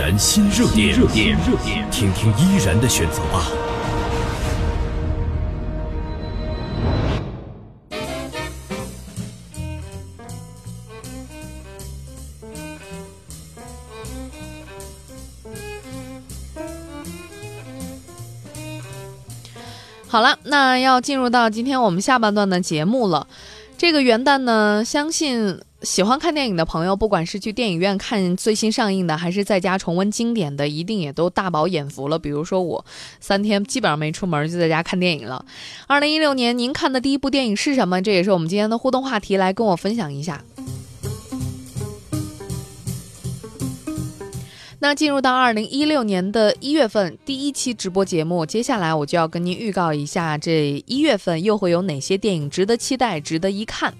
然新热点，热点，热点，听听依然的选择吧。好了，那要进入到今天我们下半段的节目了。这个元旦呢，相信喜欢看电影的朋友，不管是去电影院看最新上映的，还是在家重温经典的，一定也都大饱眼福了。比如说我，三天基本上没出门，就在家看电影了。二零一六年，您看的第一部电影是什么？这也是我们今天的互动话题，来跟我分享一下。那进入到二零一六年的一月份第一期直播节目，接下来我就要跟您预告一下，这一月份又会有哪些电影值得期待、值得一看。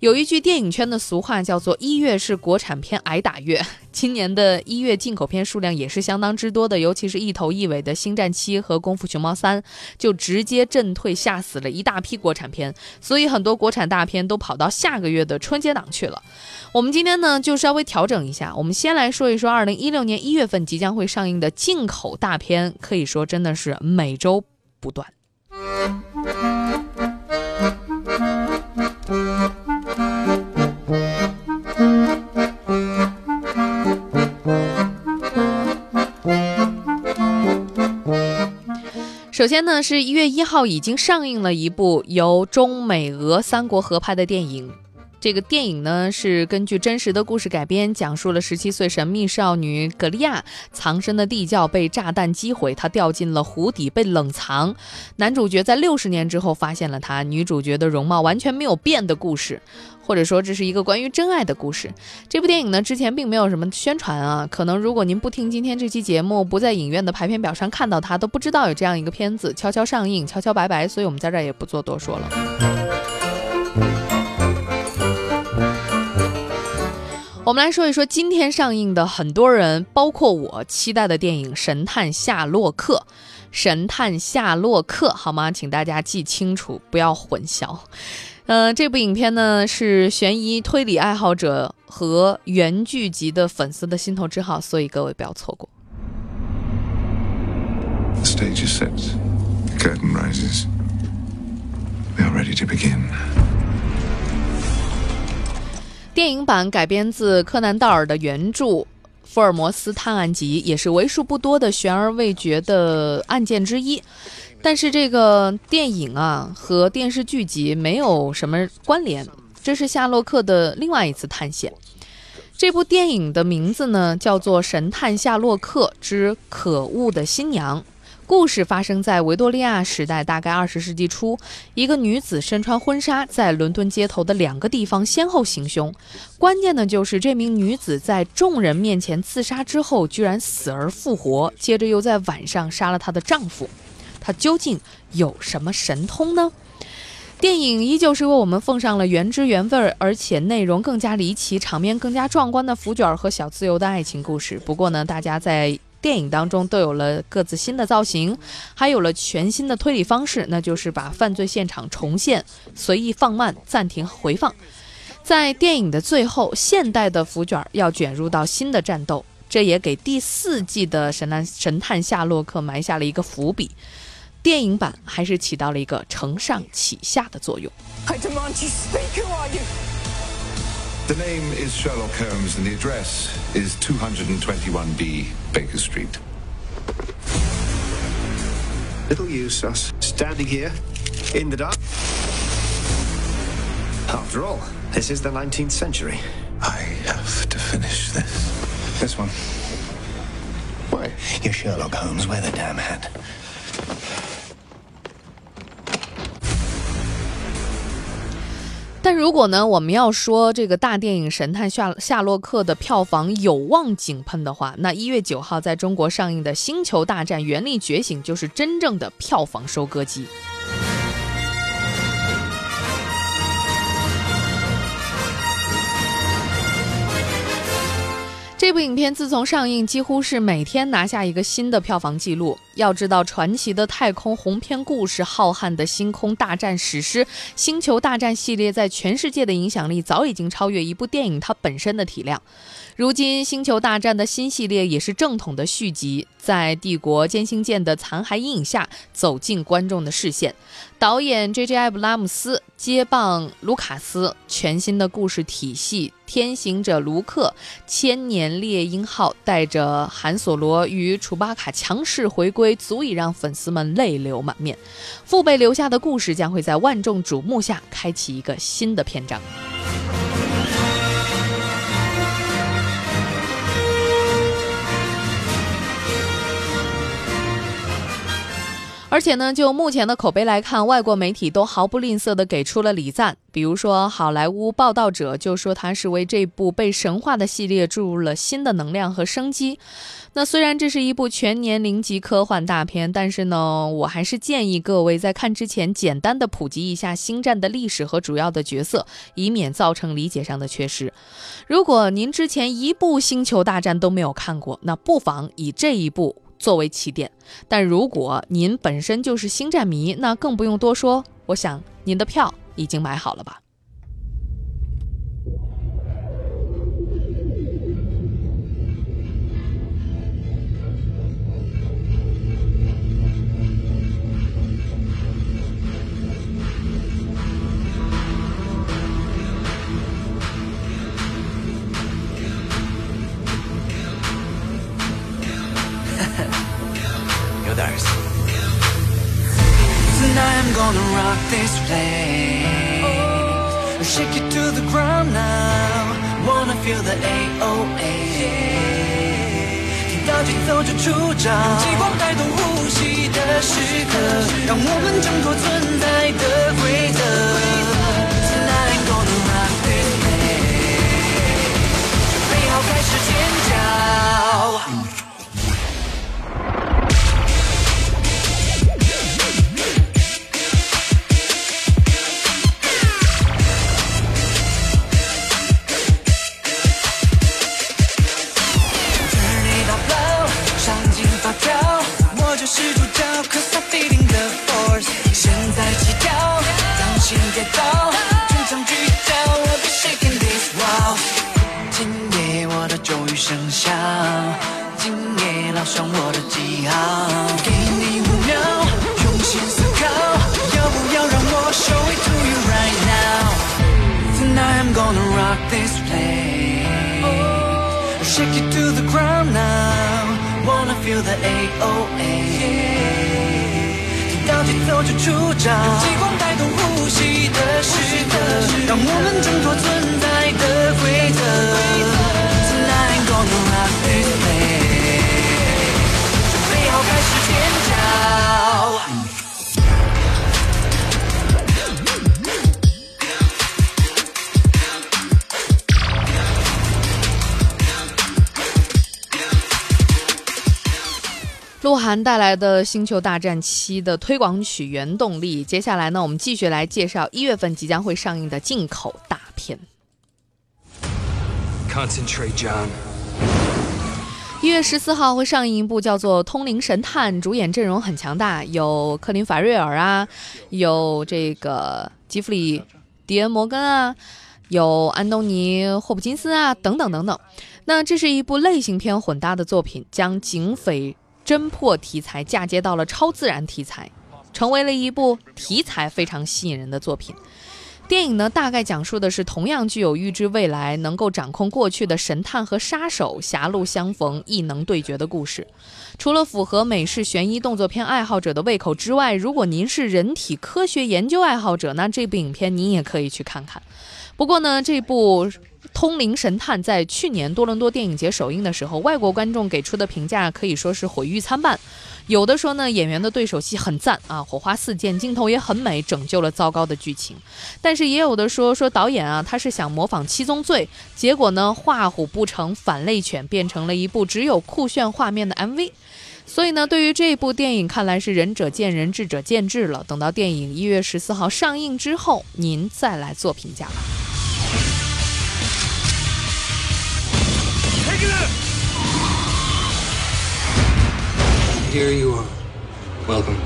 有一句电影圈的俗话叫做“一月是国产片挨打月”，今年的一月进口片数量也是相当之多的，尤其是一头一尾的《星战七》和《功夫熊猫三》，就直接震退吓死了一大批国产片，所以很多国产大片都跑到下个月的春节档去了。我们今天呢就稍微调整一下，我们先来说一说二零一六年一月份即将会上映的进口大片，可以说真的是每周不断。首先呢，是一月一号已经上映了一部由中美俄三国合拍的电影。这个电影呢是根据真实的故事改编，讲述了十七岁神秘少女葛利亚藏身的地窖被炸弹击毁，她掉进了湖底被冷藏。男主角在六十年之后发现了她，女主角的容貌完全没有变的故事。或者说这是一个关于真爱的故事。这部电影呢，之前并没有什么宣传啊，可能如果您不听今天这期节目，不在影院的排片表上看到它，都不知道有这样一个片子悄悄上映，悄悄拜拜。所以我们在这儿也不做多说了。我们来说一说今天上映的很多人，包括我期待的电影《神探夏洛克》。神探夏洛克，好吗？请大家记清楚，不要混淆。嗯，这部影片呢是悬疑推理爱好者和原剧集的粉丝的心头之号，所以各位不要错过。Stage is set, curtain rises. We are ready to begin. 电影版改编自柯南道尔的原著《福尔摩斯探案集》，也是为数不多的悬而未决的案件之一。但是这个电影啊和电视剧集没有什么关联，这是夏洛克的另外一次探险。这部电影的名字呢叫做《神探夏洛克之可恶的新娘》，故事发生在维多利亚时代，大概二十世纪初，一个女子身穿婚纱，在伦敦街头的两个地方先后行凶。关键的就是这名女子在众人面前自杀之后，居然死而复活，接着又在晚上杀了她的丈夫。她究竟有什么神通呢？电影依旧是为我们奉上了原汁原味，而且内容更加离奇、场面更加壮观的福卷和小自由的爱情故事。不过呢，大家在电影当中都有了各自新的造型，还有了全新的推理方式，那就是把犯罪现场重现、随意放慢、暂停回放。在电影的最后，现代的福卷要卷入到新的战斗，这也给第四季的神探神探夏洛克埋下了一个伏笔。电影版还是起到了一个承上启下的作用。The name is Sherlock Holmes, and the address is 221B Baker Street. Little use us standing here in the dark. After all, this is the 19th century. I have to finish this. This one. Why? You're Sherlock Holmes. Wear the damn hat. 但如果呢，我们要说这个大电影《神探夏夏洛克》的票房有望井喷的话，那一月九号在中国上映的《星球大战：原力觉醒》就是真正的票房收割机。这部影片自从上映，几乎是每天拿下一个新的票房纪录。要知道，传奇的太空鸿篇故事、浩瀚的星空大战史诗《星球大战》系列，在全世界的影响力早已经超越一部电影它本身的体量。如今，《星球大战》的新系列也是正统的续集，在帝国歼星舰的残骸阴影下走进观众的视线。导演 J.J. 艾布拉姆斯接棒卢卡斯，全新的故事体系，天行者卢克、千年猎鹰号带着韩索罗与楚巴卡强势回归，足以让粉丝们泪流满面。父辈留下的故事将会在万众瞩目下开启一个新的篇章。而且呢，就目前的口碑来看，外国媒体都毫不吝啬地给出了礼赞。比如说，好莱坞报道者就说它是为这部被神话的系列注入了新的能量和生机。那虽然这是一部全年龄级科幻大片，但是呢，我还是建议各位在看之前简单的普及一下《星战》的历史和主要的角色，以免造成理解上的缺失。如果您之前一部《星球大战》都没有看过，那不妨以这一部。作为起点，但如果您本身就是星战迷，那更不用多说。我想您的票已经买好了吧。Gonna rock this place Shake it to the ground now Wanna feel the AOA 听到节奏就出招让激光带动呼吸的时刻让我们挣脱存在的规则 Tonight gonna rock this place 准备好开始尖叫让，激光带动呼吸的时刻，让我们挣脱鹿晗带来的《星球大战七》的推广曲《原动力》，接下来呢，我们继续来介绍一月份即将会上映的进口大片。Concentrate, John。一月十四号会上映一部叫做《通灵神探》，主演阵容很强大，有克林·法瑞尔啊，有这个吉弗里·迪恩·摩根啊，有安东尼·霍普金斯啊，等等等等。那这是一部类型片混搭的作品，将警匪。侦破题材嫁接到了超自然题材，成为了一部题材非常吸引人的作品。电影呢，大概讲述的是同样具有预知未来、能够掌控过去的神探和杀手狭路相逢、异能对决的故事。除了符合美式悬疑动作片爱好者的胃口之外，如果您是人体科学研究爱好者，那这部影片您也可以去看看。不过呢，这部。《通灵神探》在去年多伦多电影节首映的时候，外国观众给出的评价可以说是毁誉参半。有的说呢，演员的对手戏很赞啊，火花四溅，镜头也很美，拯救了糟糕的剧情。但是也有的说说导演啊，他是想模仿《七宗罪》，结果呢，画虎不成反类犬，变成了一部只有酷炫画面的 MV。所以呢，对于这部电影，看来是仁者见仁，智者见智了。等到电影一月十四号上映之后，您再来做评价吧。Here you are. Welcome.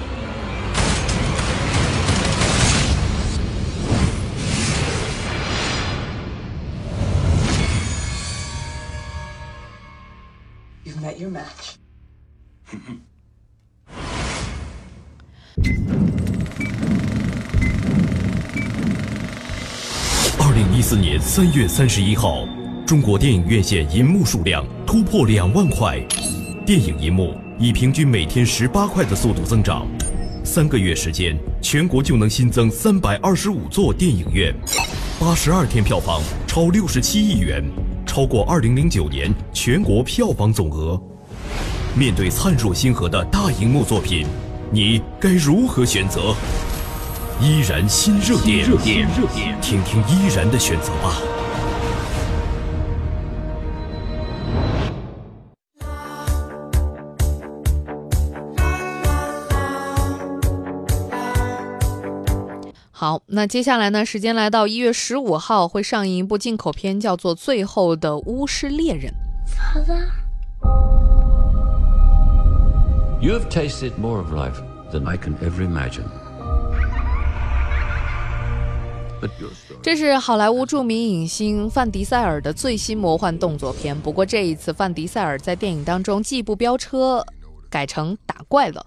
You've met your match. 二零一四年三月三十一号，中国电影院线银幕数量突破两万块，电影银幕以平均每天十八块的速度增长，三个月时间，全国就能新增三百二十五座电影院，八十二天票房超六十七亿元，超过二零零九年全国票房总额。面对灿若星河的大荧幕作品，你该如何选择？依然新热点，热点，热点，听听依然的选择吧。好，那接下来呢？时间来到一月十五号，会上映一部进口片，叫做《最后的巫师猎人》。You have tasted more of life than I can ever imagine. 这是好莱坞著名影星范迪塞尔的最新魔幻动作片。不过这一次，范迪塞尔在电影当中既不飙车，改成打怪了。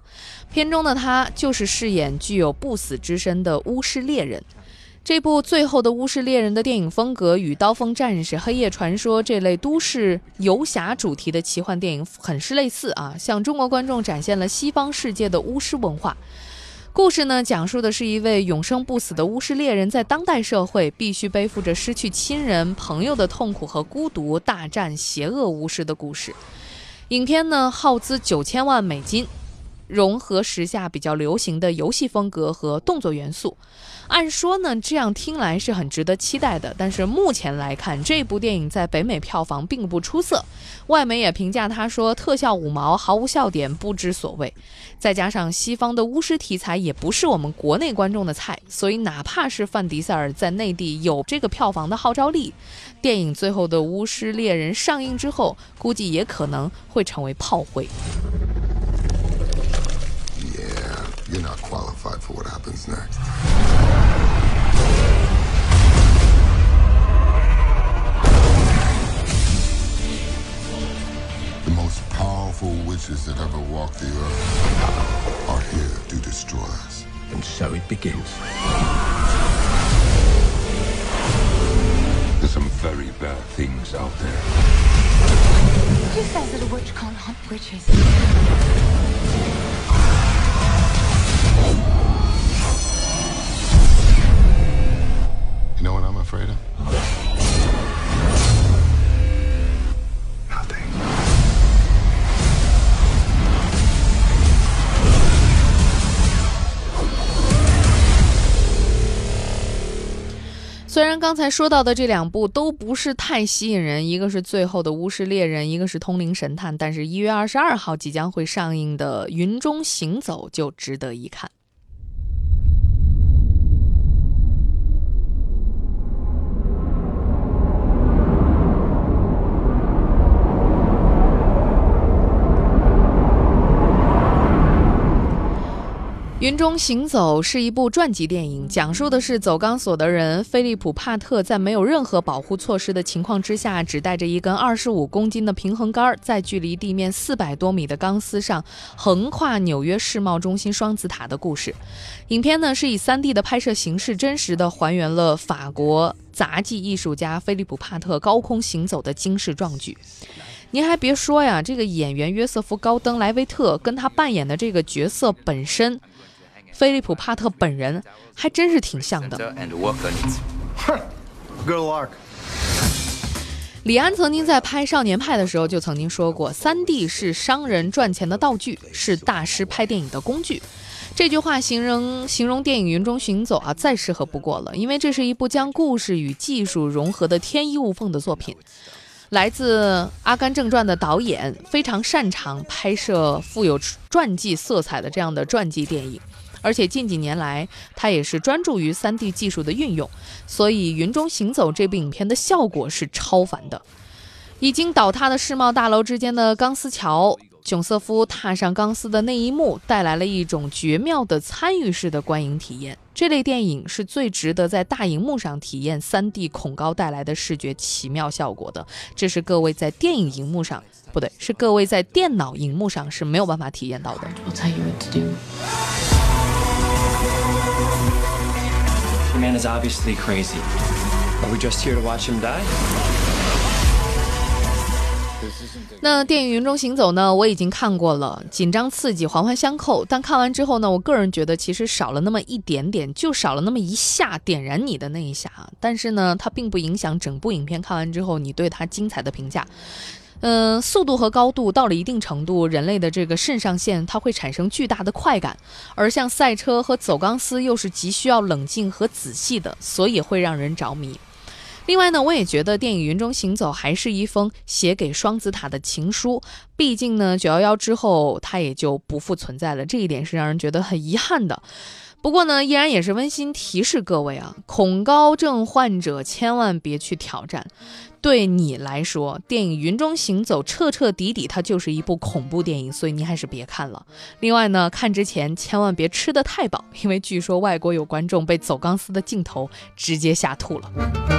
片中的他就是饰演具有不死之身的巫师猎人。这部《最后的巫师猎人》的电影风格与《刀锋战士》《黑夜传说》这类都市游侠主题的奇幻电影很是类似啊，向中国观众展现了西方世界的巫师文化。故事呢，讲述的是一位永生不死的巫师猎人，在当代社会必须背负着失去亲人、朋友的痛苦和孤独，大战邪恶巫师的故事。影片呢，耗资九千万美金，融合时下比较流行的游戏风格和动作元素。按说呢，这样听来是很值得期待的。但是目前来看，这部电影在北美票房并不出色，外媒也评价他说特效五毛，毫无笑点，不知所谓。再加上西方的巫师题材也不是我们国内观众的菜，所以哪怕是范迪塞尔在内地有这个票房的号召力，电影《最后的巫师猎人》上映之后，估计也可能会成为炮灰。Yeah, you're not qualified for what happens next. It begins. There's some very bad things out there. Who says that a witch can't hunt witches? 刚才说到的这两部都不是太吸引人，一个是《最后的巫师猎人》，一个是《通灵神探》，但是一月二十二号即将会上映的《云中行走》就值得一看。《云中行走》是一部传记电影，讲述的是走钢索的人菲利普·帕特在没有任何保护措施的情况之下，只带着一根二十五公斤的平衡杆，在距离地面四百多米的钢丝上横跨纽约世贸中心双子塔的故事。影片呢是以 3D 的拍摄形式，真实的还原了法国杂技艺术家菲利普·帕特高空行走的惊世壮举。您还别说呀，这个演员约瑟夫·高登·莱维特跟他扮演的这个角色本身。菲利普·帕特本人还真是挺像的。李安曾经在拍《少年派》的时候就曾经说过：“3D 是商人赚钱的道具，是大师拍电影的工具。”这句话形容形容电影《云中行走》啊，再适合不过了，因为这是一部将故事与技术融合的天衣无缝的作品。来自《阿甘正传》的导演非常擅长拍摄富有传记色彩的这样的传记电影。而且近几年来，他也是专注于 3D 技术的运用，所以《云中行走》这部影片的效果是超凡的。已经倒塌的世贸大楼之间的钢丝桥，囧瑟夫踏上钢丝的那一幕，带来了一种绝妙的参与式的观影体验。这类电影是最值得在大荧幕上体验 3D 恐高带来的视觉奇妙效果的。这是各位在电影荧幕上，不对，是各位在电脑荧幕上是没有办法体验到的。The man is obviously crazy. Are we just here to watch him die? 那电影《云中行走》呢，我已经看过了，紧张刺激，环环相扣。但看完之后呢，我个人觉得其实少了那么一点点，就少了那么一下点燃你的那一下。但是呢，它并不影响整部影片看完之后你对它精彩的评价。嗯、速度和高度到了一定程度，人类的这个肾上腺它会产生巨大的快感，而像赛车和走钢丝又是极需要冷静和仔细的，所以会让人着迷。另外呢，我也觉得电影《云中行走》还是一封写给双子塔的情书。毕竟呢，九幺幺之后它也就不复存在了，这一点是让人觉得很遗憾的。不过呢，依然也是温馨提示各位啊，恐高症患者千万别去挑战。对你来说，电影《云中行走》彻彻底底它就是一部恐怖电影，所以你还是别看了。另外呢，看之前千万别吃得太饱，因为据说外国有观众被走钢丝的镜头直接吓吐了。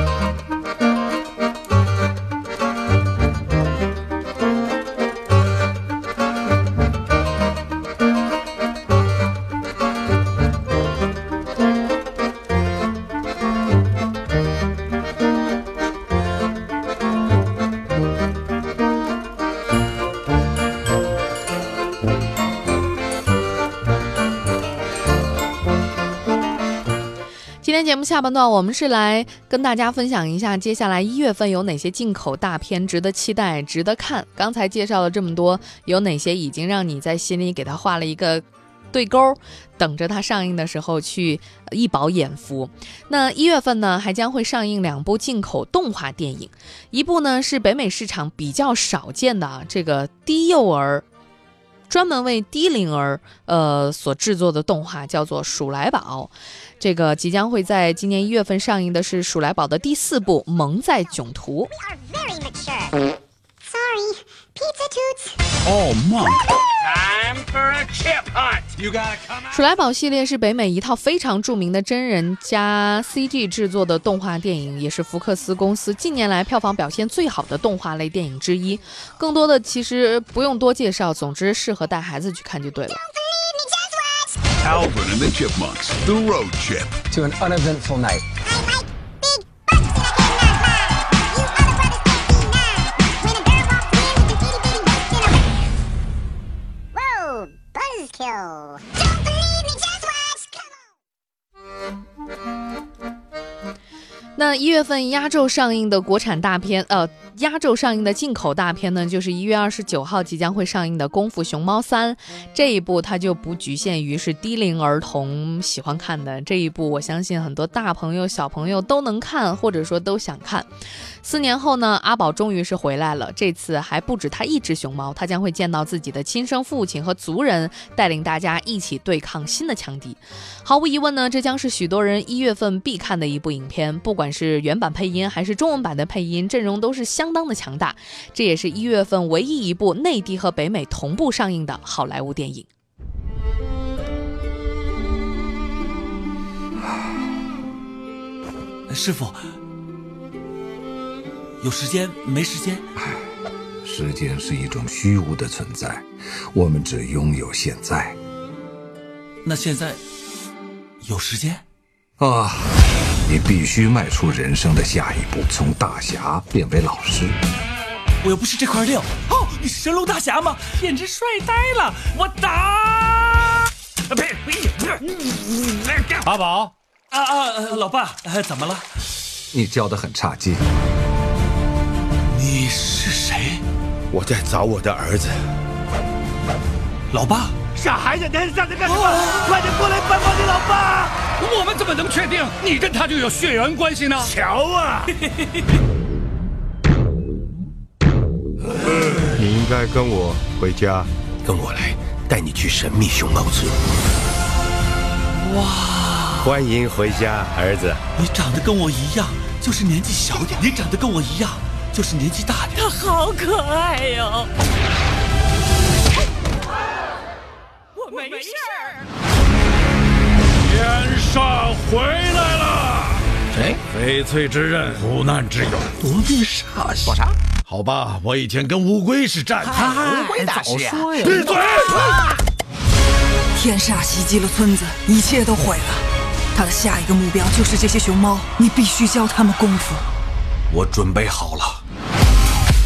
下半段，我们是来跟大家分享一下，接下来一月份有哪些进口大片值得期待、值得看。刚才介绍了这么多，有哪些已经让你在心里给它画了一个对勾，等着它上映的时候去一饱眼福。那一月份呢，还将会上映两部进口动画电影，一部呢是北美市场比较少见的啊，这个低幼儿。专门为低龄儿呃所制作的动画叫做《鼠来宝》，这个即将会在今年一月份上映的是《鼠来宝》的第四部《萌在囧途》。Very mature. Sorry, pizza toots. Oh, monk. Time for a chip hunt. You gotta come out. 鼠来宝系列是北美一套非常著名的真人加 CG 制作的动画电影，也是福克斯公司近年来票房表现最好的动画类电影之一。更多的其实不用多介绍，总之适合带孩子去看就对了。Alvin and the Chipmunks, the road trip. To an uneventful night. 一月份压轴上映的国产大片，呃，压轴上映的进口大片呢，就是一月二十九号即将会上映的《功夫熊猫三》。这一部它就不局限于是低龄儿童喜欢看的，这一部我相信很多大朋友、小朋友都能看，或者说都想看。四年后呢，阿宝终于是回来了。这次还不止他一只熊猫，他将会见到自己的亲生父亲和族人，带领大家一起对抗新的强敌。毫无疑问呢，这将是许多人一月份必看的一部影片。不管是原版配音还是中文版的配音，阵容都是相当的强大。这也是一月份唯一一部内地和北美同步上映的好莱坞电影。师傅，有时间没时间？时间是一种虚无的存在，我们只拥有现在。那现在有时间？啊，你必须迈出人生的下一步，从大侠变为老师。我又不是这块料。哦，你是神龙大侠吗？简直帅呆了！我打！呸！阿宝，啊啊，老爸，呃怎么了？你教的很差劲。你是谁？我在找我的儿子。老爸，傻孩子，你还站着干什么？快点过来帮帮你老爸！我们怎么能确定你跟他就有血缘关系呢？瞧啊！你应该跟我回家，跟我来，带你去神秘熊猫村。哇！欢迎回家，儿子。你长得跟我一样，就是年纪小点；你长得跟我一样，就是年纪大点。他好可爱哟、我没事天煞回来了。谁？翡翠之刃，苦难之友。夺命煞说啥？好吧，我以前跟乌龟是战友。乌龟大师呀！闭嘴！天煞袭击了村子，一切都毁了。他的下一个目标就是这些熊猫，你必须教他们功夫。我准备好了，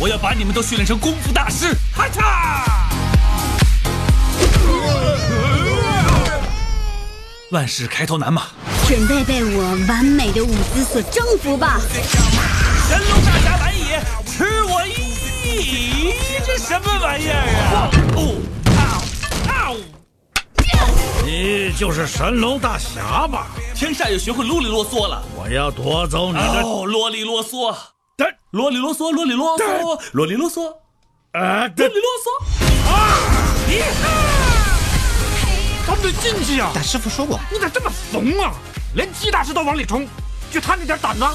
我要把你们都训练成功夫大师！哈嚓！万事开头难嘛，准备被我完美的舞姿所征服吧！神龙大侠来也，吃我一！这什么玩意儿啊？你就是神龙大侠吧？天煞也学会啰里啰嗦了。我要夺走你的哦，啰里啰嗦，啰里啰嗦，啰里啰嗦，啰里啰嗦，啊，啰里啰嗦啊！得进去呀！但师傅说过，你咋这么怂啊？连鸡大师都往里冲，就他那点胆子？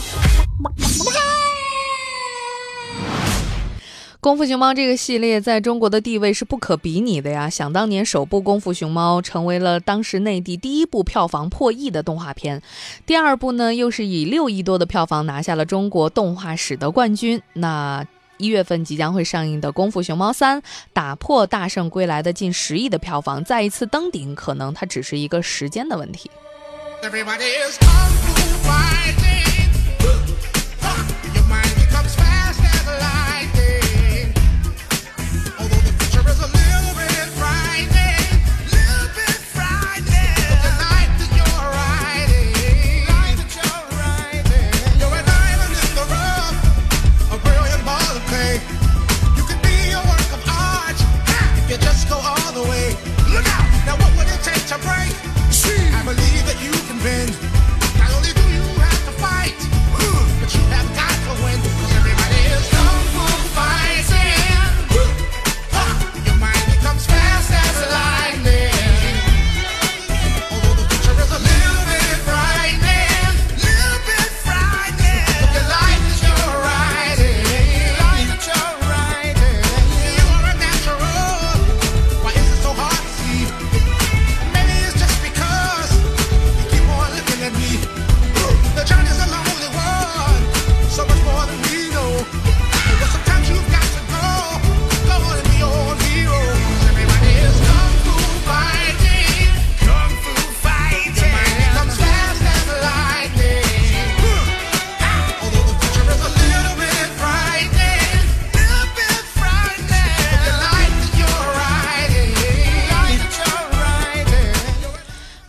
功夫熊猫这个系列在中国的地位是不可比拟的呀！想当年，首部《功夫熊猫》成为了当时内地第一部票房破亿的动画片，第二部呢又是以六亿多的票房拿下了中国动画史的冠军。那一月份即将会上映的《功夫熊猫三》打破大圣归来的近十亿的票房，再一次登顶，可能它只是一个时间的问题。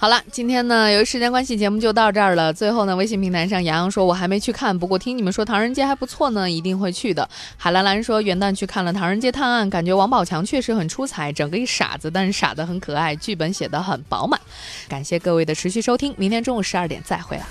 好了，今天呢，由于时间关系，节目就到这儿了。最后呢，微信平台上杨洋说：“我还没去看，不过听你们说唐人街还不错呢，一定会去的。”海兰兰说：“元旦去看了《唐人街探案》，感觉王宝强确实很出彩，整个一傻子，但是傻得很可爱，剧本写得很饱满。”感谢各位的持续收听，明天中午十二点再会了。